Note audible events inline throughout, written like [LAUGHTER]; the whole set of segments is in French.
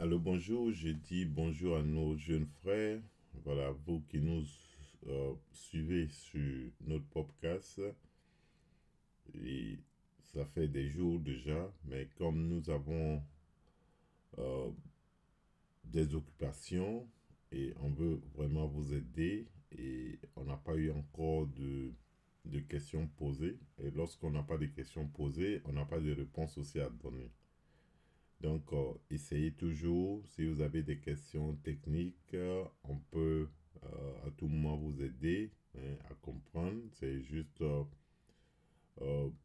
Alors bonjour, je dis bonjour à nos jeunes frères, voilà, vous qui nous euh, suivez sur notre podcast. Et ça fait des jours déjà, mais comme nous avons euh, des occupations et on veut vraiment vous aider et on n'a pas eu encore de, de questions posées. Et lorsqu'on n'a pas de questions posées, on n'a pas de réponses aussi à donner. Donc, euh, essayez toujours, si vous avez des questions techniques, euh, on peut à tout moment vous aider hein, à comprendre. C'est juste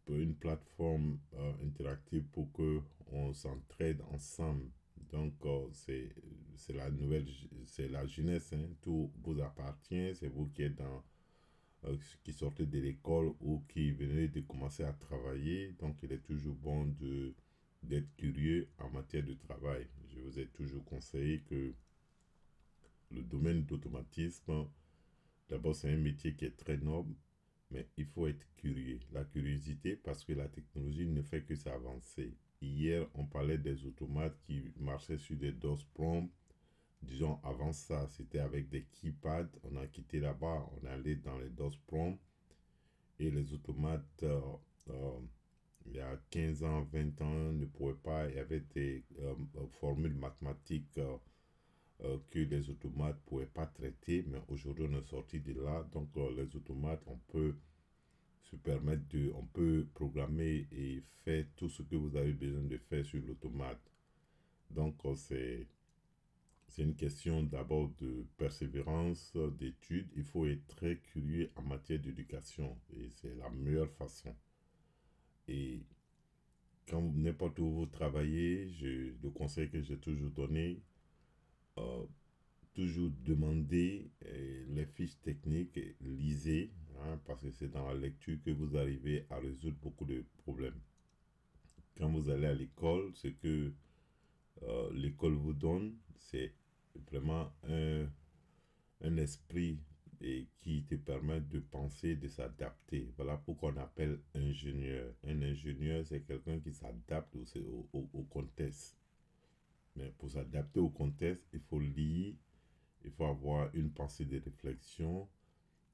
une plateforme interactive pour que on s'entraide ensemble donc, euh, c'est la nouvelle, c'est la jeunesse, hein. tout vous appartient, c'est vous qui êtes dans, euh, qui sortez de l'école ou qui venez de commencer à travailler. Donc, il est toujours bon de d'être curieux en matière de travail. Je vous ai toujours conseillé que le domaine d'automatisme, d'abord, c'est un métier qui est très noble, mais il faut être curieux. La curiosité, parce que la technologie ne fait que s'avancer. Hier, on parlait des automates qui marchaient sur des DOS prompts. Disons, avant ça, c'était avec des keypads. On a quitté là-bas, on allé dans les DOS prompts. Et les automates, euh, euh, il y a 15 ans, 20 ans, ne pas. Il y avait des euh, formules mathématiques que les automates ne pouvaient pas traiter. Mais aujourd'hui, on est sorti de là. Donc, les automates, on peut se permettre de, on peut programmer et faire tout ce que vous avez besoin de faire sur l'automate. Donc, euh, c'est, c'est une question d'abord de persévérance, d'études. Il faut être très curieux en matière d'éducation et c'est la meilleure façon. Et quand n'importe où vous travaillez, je, le conseil que j'ai toujours donné, euh, toujours demander euh, les fiches techniques, lisez, hein, parce que c'est dans la lecture que vous arrivez à résoudre beaucoup de problèmes. Quand vous allez à l'école, ce que euh, l'école vous donne, c'est vraiment un, un esprit et qui te permet de penser, de s'adapter. Voilà pourquoi on appelle ingénieur. Un ingénieur, c'est quelqu'un qui s'adapte au, au, au, contexte. Mais pour s'adapter au contexte, il faut lire il faut avoir une pensée de réflexion.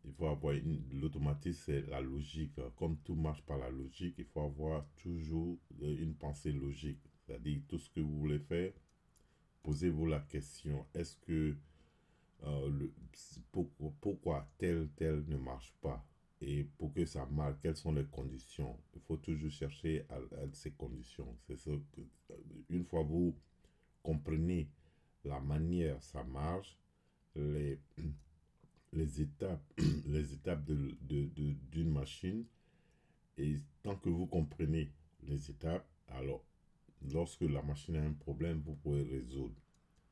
Il faut avoir l'automatisme, c'est la logique. Comme tout marche par la logique, il faut avoir toujours euh, une pensée logique. C'est-à-dire, tout ce que vous voulez faire, posez-vous la question. Est-ce que euh, pourquoi, tel, tel ne marche pas? Et pour que ça marche, quelles sont les conditions? Il faut toujours chercher à, ces conditions. C'est ce que, une fois vous comprenez la manière ça marche, les, [CLEARS THROAT] les étapes, [CLEARS THROAT] les étapes d'une de, de, machine. Et tant que vous comprenez les étapes, alors lorsque la machine a un problème, vous pouvez résoudre.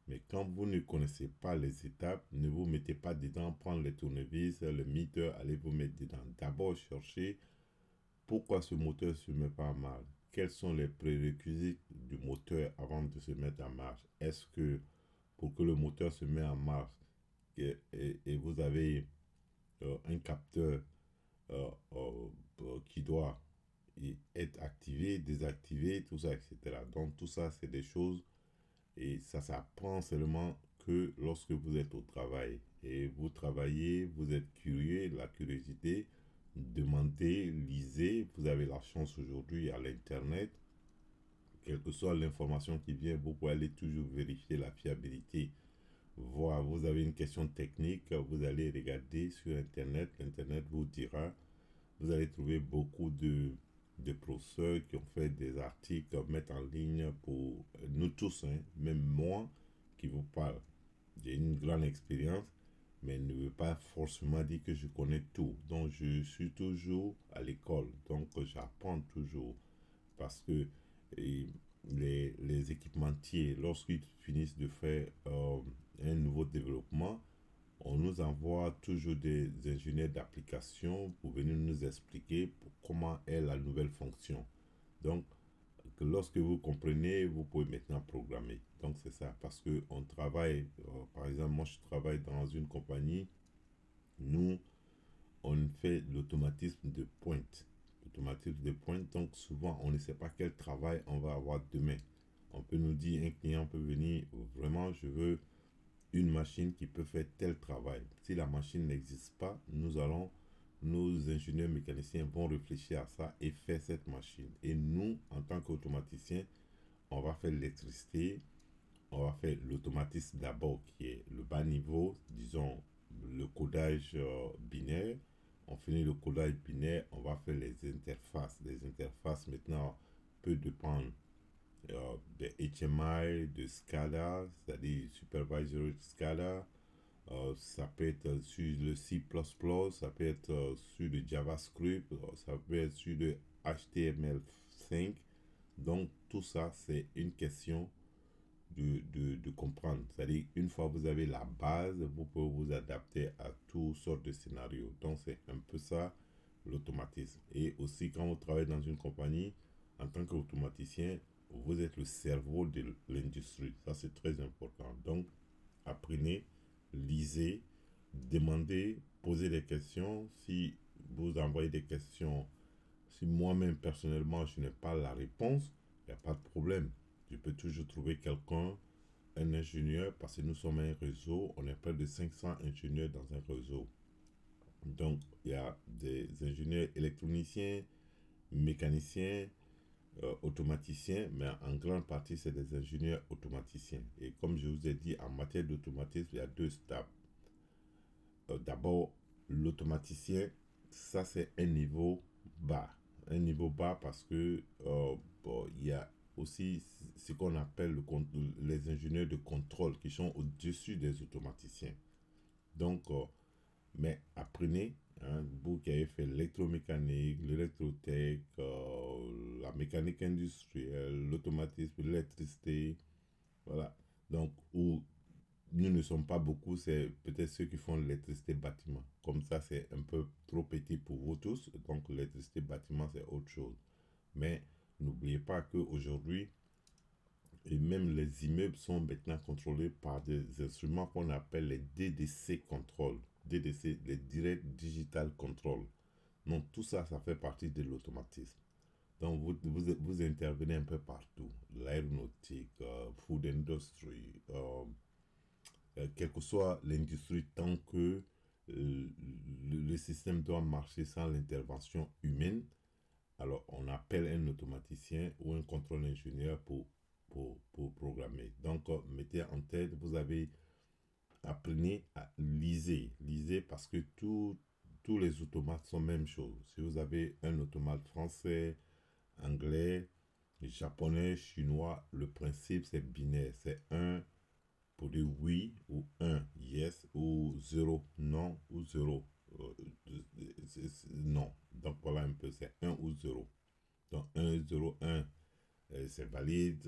Mais quand vous ne connaissez pas les étapes, ne vous mettez pas dedans, prendre les tournevis, le meter, allez vous mettre dedans. D'abord, cherchez pourquoi ce moteur se met pas en marche. Quels sont les prérequis du moteur avant de se mettre en marche? Est-ce que pour que le moteur se mette en marche, et, vous avez euh, un capteur euh, euh, qui doit être activé, désactivé, tout ça, etc. Donc tout ça, c'est des choses et ça s'apprend seulement que lorsque vous êtes au travail. Et vous travaillez, vous êtes curieux, la curiosité, demandez, lisez. Vous avez la chance aujourd'hui à l'Internet. Quelle que soit l'information qui vient, vous pouvez aller toujours vérifier la fiabilité voilà, vous avez une question technique, vous allez regarder sur Internet, l'Internet vous dira, vous allez trouver beaucoup de, de professeurs qui ont fait des articles, mettre en ligne pour nous tous, hein, même moi qui vous parle. J'ai une grande expérience, mais ne veut pas forcément dire que je connais tout. Donc, je suis toujours à l'école, donc j'apprends toujours. Parce que les, les équipementiers, lorsqu'ils finissent de faire euh, un nouveau développement, on nous envoie toujours des ingénieurs d'application pour venir nous expliquer comment est la nouvelle fonction. Donc, que lorsque vous comprenez, vous pouvez maintenant programmer. Donc, c'est ça. Parce que on travaille, euh, par exemple, moi, je travaille dans une compagnie. Nous, on fait l'automatisme de pointe. L'automatisme de pointe. Donc, souvent, on ne sait pas quel travail on va avoir demain. On peut nous dire, un client peut venir, vraiment, je veux une machine qui peut faire tel travail. Si la machine n'existe pas, nous allons, nos ingénieurs mécaniciens vont réfléchir à ça et faire cette machine. Et nous, en tant qu'automaticiens, on va faire l'électricité, on va faire l'automatisme d'abord qui est le bas niveau, disons le codage euh, binaire. On finit le codage binaire, on va faire les interfaces. Les interfaces maintenant peuvent dépendre de HMI, de SCADA, c'est-à-dire Supervisory SCADA. Euh, ça peut être sur le C++, ça peut être sur le JavaScript, ça peut être sur le HTML5. Donc tout ça, c'est une question de, de, comprendre. C'est-à-dire, une fois que vous avez la base, vous pouvez vous adapter à toutes sortes de scénarios. Donc, c'est un peu ça l'automatisme. Et aussi, quand vous travaillez dans une compagnie, en tant qu'automaticien, vous êtes le cerveau de l'industrie. Ça, c'est très important. Donc, apprenez, lisez, demandez, posez des questions. Si vous envoyez des questions, si moi-même, personnellement, je n'ai pas la réponse, il n'y a pas de problème je peux toujours trouver quelqu'un, un ingénieur, parce que nous sommes un réseau, on est près de 500 ingénieurs dans un réseau. Donc, il y a des ingénieurs électroniciens, mécaniciens, euh, automaticiens, mais en grande partie, c'est des ingénieurs automaticiens. Et comme je vous ai dit, en matière d'automatisme, il y a deux stades. Euh, d'abord, l'automaticien, ça c'est un niveau bas. Un niveau bas parce que euh, il y a aussi ce qu'on appelle le, les ingénieurs de contrôle qui sont au-dessus des automaticiens. Donc, euh, mais apprenez, hein, vous qui avez fait l'électromécanique, l'électrotech, la mécanique industrielle, l'automatisme, l'électricité, voilà. Donc, où nous ne sommes pas beaucoup, c'est peut-être ceux qui font l'électricité bâtiment. Comme ça, c'est un peu trop petit pour vous tous. Donc, l'électricité bâtiment, c'est autre chose. Mais N'oubliez pas qu'aujourd'hui, et même les immeubles sont maintenant contrôlés par des instruments qu'on appelle les DDC Control. DDC, les Direct Digital Control. Donc tout ça, ça fait partie de l'automatisme. Donc vous, vous, vous, intervenez un peu partout. L'aéronautique, euh, food industry, euh, euh, quelle que soit l'industrie, tant que le système doit marcher sans l'intervention humaine, alors on appelle un automaticien ou un contrôle ingénieur pour, pour, pour programmer. Donc, euh, mettez en tête, vous avez appris à liser. Lisez parce que tous les automates sont même chose. Si vous avez un automate français, anglais, japonais, chinois, le principe c'est binaire. C'est un pour dire oui ou un, yes, ou zéro, non, ou zéro. Euh, non. Donc voilà un peu, c'est 1 ou 0. Donc 1, 0, 1, c'est valide,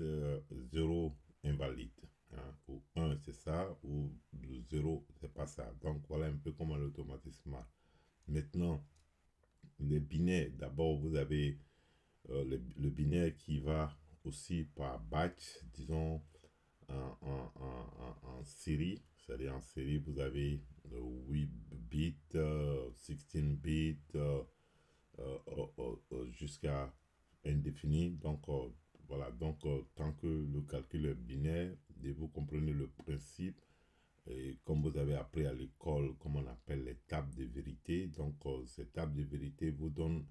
0, euh, invalide. Hein? Ou 1, c'est ça, ou 0, c'est pas ça. Donc voilà un peu comment l'automatisme marche. Maintenant, les binaires, d'abord vous avez euh, le, binaire qui va aussi par batch, disons en, en, en, en série. C'est-à-dire en série, vous avez 8 bits, 16 bits, euh, euh, euh, jusqu'à indéfini. Donc, voilà, donc tant que le calcul est binaire, et vous comprenez le principe, et comme vous avez appris à l'école, comme on appelle les tables de vérité, donc ces tables de vérité vous donnent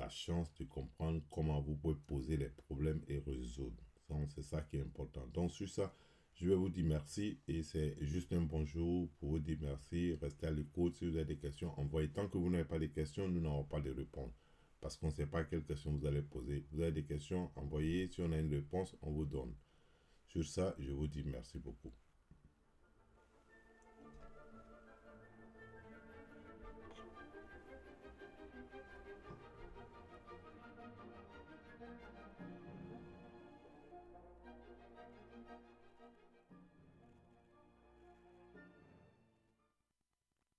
la chance de comprendre comment vous pouvez poser les problèmes et résoudre. C'est ça qui est important. Donc sur ça, je vais vous dire merci et c'est juste un bonjour pour vous dire merci. Restez à l'écoute. Si vous avez des questions, envoyez. Tant que vous n'avez pas de questions, nous n'aurons pas de réponse. Parce qu'on ne sait pas quelles questions vous allez poser. Vous avez des questions, envoyez. Si on a une réponse, on vous donne. Sur ça, je vous dis merci beaucoup.